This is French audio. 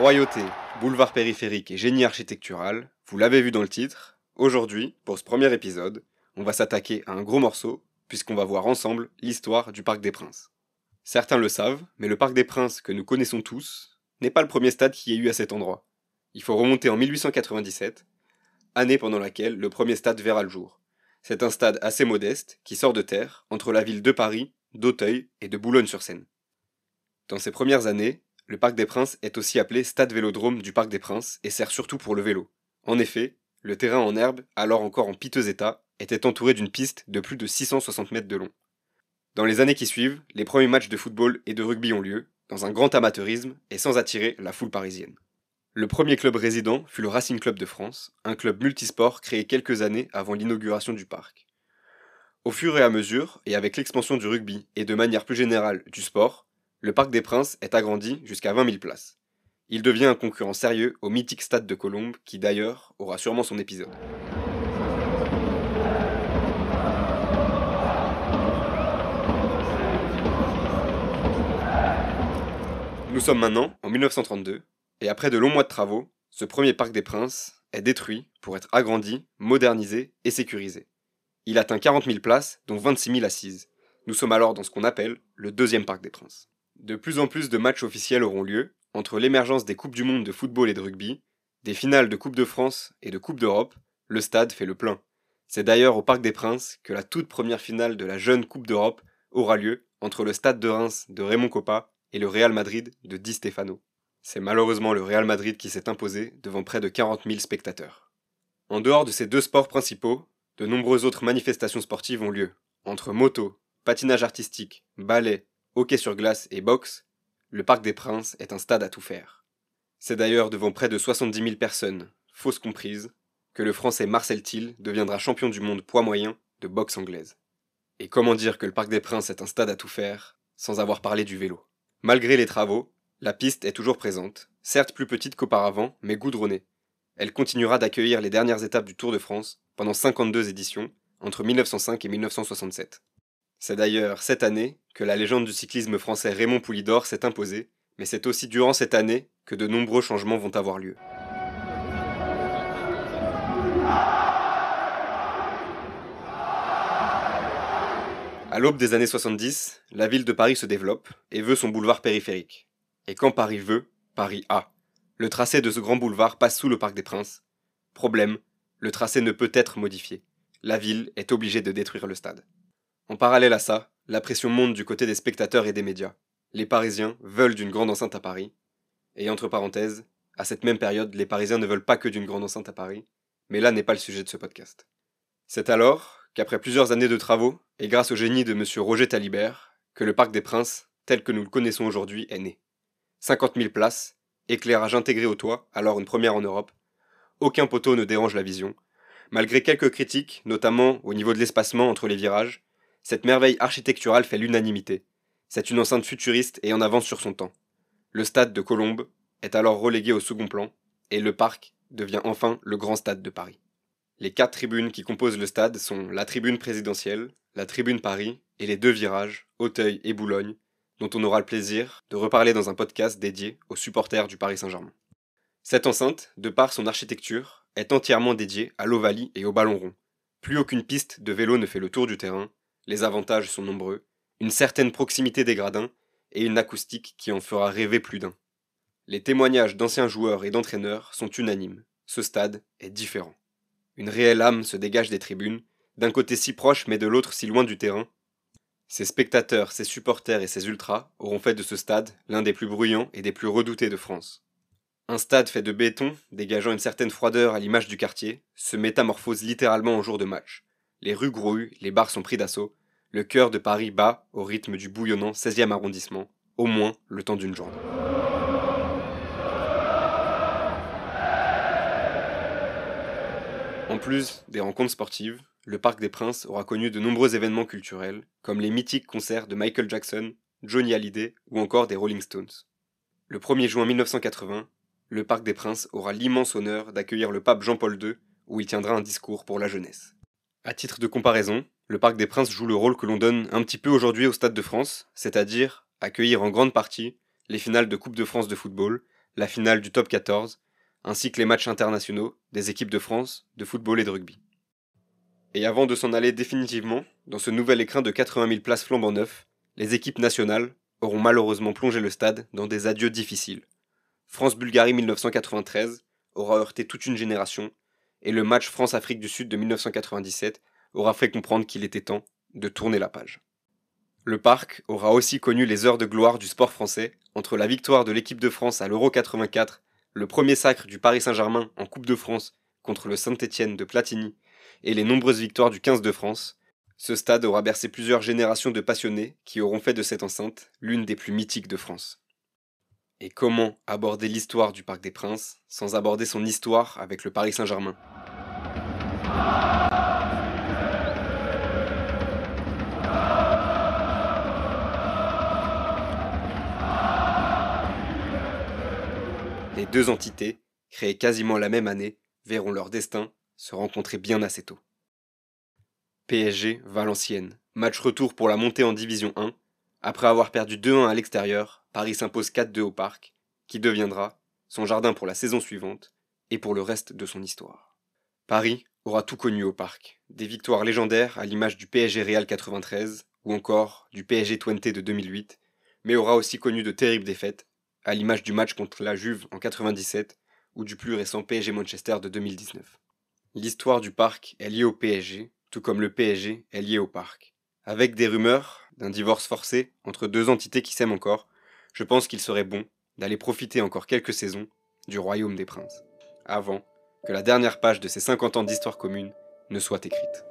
Royauté, boulevard périphérique et génie architectural, vous l'avez vu dans le titre, aujourd'hui, pour ce premier épisode, on va s'attaquer à un gros morceau, puisqu'on va voir ensemble l'histoire du Parc des Princes. Certains le savent, mais le Parc des Princes que nous connaissons tous n'est pas le premier stade qui ait eu à cet endroit. Il faut remonter en 1897, année pendant laquelle le premier stade verra le jour. C'est un stade assez modeste qui sort de terre entre la ville de Paris, d'Auteuil et de Boulogne-sur-Seine. Dans ces premières années, le Parc des Princes est aussi appelé Stade Vélodrome du Parc des Princes et sert surtout pour le vélo. En effet, le terrain en herbe, alors encore en piteux état, était entouré d'une piste de plus de 660 mètres de long. Dans les années qui suivent, les premiers matchs de football et de rugby ont lieu, dans un grand amateurisme et sans attirer la foule parisienne. Le premier club résident fut le Racing Club de France, un club multisport créé quelques années avant l'inauguration du parc. Au fur et à mesure, et avec l'expansion du rugby et de manière plus générale du sport, le Parc des Princes est agrandi jusqu'à 20 000 places. Il devient un concurrent sérieux au mythique stade de Colombes qui d'ailleurs aura sûrement son épisode. Nous sommes maintenant en 1932, et après de longs mois de travaux, ce premier Parc des Princes est détruit pour être agrandi, modernisé et sécurisé. Il atteint 40 000 places, dont 26 000 assises. Nous sommes alors dans ce qu'on appelle le deuxième Parc des Princes. De plus en plus de matchs officiels auront lieu, entre l'émergence des Coupes du Monde de football et de rugby, des finales de Coupe de France et de Coupe d'Europe, le stade fait le plein. C'est d'ailleurs au Parc des Princes que la toute première finale de la jeune Coupe d'Europe aura lieu entre le stade de Reims de Raymond Coppa et le Real Madrid de Di Stefano. C'est malheureusement le Real Madrid qui s'est imposé devant près de 40 000 spectateurs. En dehors de ces deux sports principaux, de nombreuses autres manifestations sportives ont lieu. Entre moto, patinage artistique, ballet, hockey sur glace et boxe, le Parc des Princes est un stade à tout faire. C'est d'ailleurs devant près de 70 000 personnes, fausses comprises, que le Français Marcel Thiel deviendra champion du monde poids moyen de boxe anglaise. Et comment dire que le Parc des Princes est un stade à tout faire sans avoir parlé du vélo? Malgré les travaux, la piste est toujours présente, certes plus petite qu'auparavant, mais goudronnée. Elle continuera d'accueillir les dernières étapes du Tour de France pendant 52 éditions, entre 1905 et 1967. C'est d'ailleurs cette année que la légende du cyclisme français Raymond Poulidor s'est imposée, mais c'est aussi durant cette année que de nombreux changements vont avoir lieu. À l'aube des années 70, la ville de Paris se développe et veut son boulevard périphérique. Et quand Paris veut, Paris a. Le tracé de ce grand boulevard passe sous le Parc des Princes. Problème, le tracé ne peut être modifié. La ville est obligée de détruire le stade. En parallèle à ça, la pression monte du côté des spectateurs et des médias. Les Parisiens veulent d'une grande enceinte à Paris. Et entre parenthèses, à cette même période, les Parisiens ne veulent pas que d'une grande enceinte à Paris. Mais là n'est pas le sujet de ce podcast. C'est alors qu'après plusieurs années de travaux, et grâce au génie de M. Roger Talibert, que le Parc des Princes, tel que nous le connaissons aujourd'hui, est né. 50 000 places, éclairage intégré au toit, alors une première en Europe. Aucun poteau ne dérange la vision. Malgré quelques critiques, notamment au niveau de l'espacement entre les virages, cette merveille architecturale fait l'unanimité. C'est une enceinte futuriste et en avance sur son temps. Le stade de Colombes est alors relégué au second plan, et le parc devient enfin le grand stade de Paris. Les quatre tribunes qui composent le stade sont la tribune présidentielle, la tribune Paris et les deux virages, Auteuil et Boulogne, dont on aura le plaisir de reparler dans un podcast dédié aux supporters du Paris Saint-Germain. Cette enceinte, de par son architecture, est entièrement dédiée à l'ovalie et au ballon rond. Plus aucune piste de vélo ne fait le tour du terrain, les avantages sont nombreux, une certaine proximité des gradins et une acoustique qui en fera rêver plus d'un. Les témoignages d'anciens joueurs et d'entraîneurs sont unanimes. Ce stade est différent. Une réelle âme se dégage des tribunes, d'un côté si proche mais de l'autre si loin du terrain. Ses spectateurs, ses supporters et ses ultras auront fait de ce stade l'un des plus bruyants et des plus redoutés de France. Un stade fait de béton, dégageant une certaine froideur à l'image du quartier, se métamorphose littéralement en jour de match. Les rues grouillent, les bars sont pris d'assaut, le cœur de Paris bat au rythme du bouillonnant 16e arrondissement, au moins le temps d'une journée. En plus des rencontres sportives, le Parc des Princes aura connu de nombreux événements culturels, comme les mythiques concerts de Michael Jackson, Johnny Hallyday ou encore des Rolling Stones. Le 1er juin 1980, le Parc des Princes aura l'immense honneur d'accueillir le pape Jean-Paul II, où il tiendra un discours pour la jeunesse. À titre de comparaison, le Parc des Princes joue le rôle que l'on donne un petit peu aujourd'hui au Stade de France, c'est-à-dire accueillir en grande partie les finales de Coupe de France de football, la finale du top 14, ainsi que les matchs internationaux des équipes de France de football et de rugby. Et avant de s'en aller définitivement, dans ce nouvel écrin de 80 000 places flambant neuf, les équipes nationales auront malheureusement plongé le stade dans des adieux difficiles. France-Bulgarie 1993 aura heurté toute une génération, et le match France-Afrique du Sud de 1997 aura fait comprendre qu'il était temps de tourner la page. Le parc aura aussi connu les heures de gloire du sport français entre la victoire de l'équipe de France à l'Euro 84, le premier sacre du Paris Saint-Germain en Coupe de France contre le Saint-Étienne de Platini et les nombreuses victoires du 15 de France. Ce stade aura bercé plusieurs générations de passionnés qui auront fait de cette enceinte l'une des plus mythiques de France. Et comment aborder l'histoire du Parc des Princes sans aborder son histoire avec le Paris Saint-Germain? Les deux entités, créées quasiment la même année, verront leur destin se rencontrer bien assez tôt. PSG Valenciennes, match retour pour la montée en Division 1. Après avoir perdu 2-1 à l'extérieur, Paris s'impose 4-2 au parc, qui deviendra son jardin pour la saison suivante et pour le reste de son histoire. Paris aura tout connu au parc, des victoires légendaires à l'image du PSG Real 93 ou encore du PSG Twente de 2008, mais aura aussi connu de terribles défaites à l'image du match contre la Juve en 97 ou du plus récent PSG Manchester de 2019. L'histoire du parc est liée au PSG, tout comme le PSG est lié au parc. Avec des rumeurs d'un divorce forcé entre deux entités qui s'aiment encore, je pense qu'il serait bon d'aller profiter encore quelques saisons du royaume des princes, avant que la dernière page de ces 50 ans d'histoire commune ne soit écrite.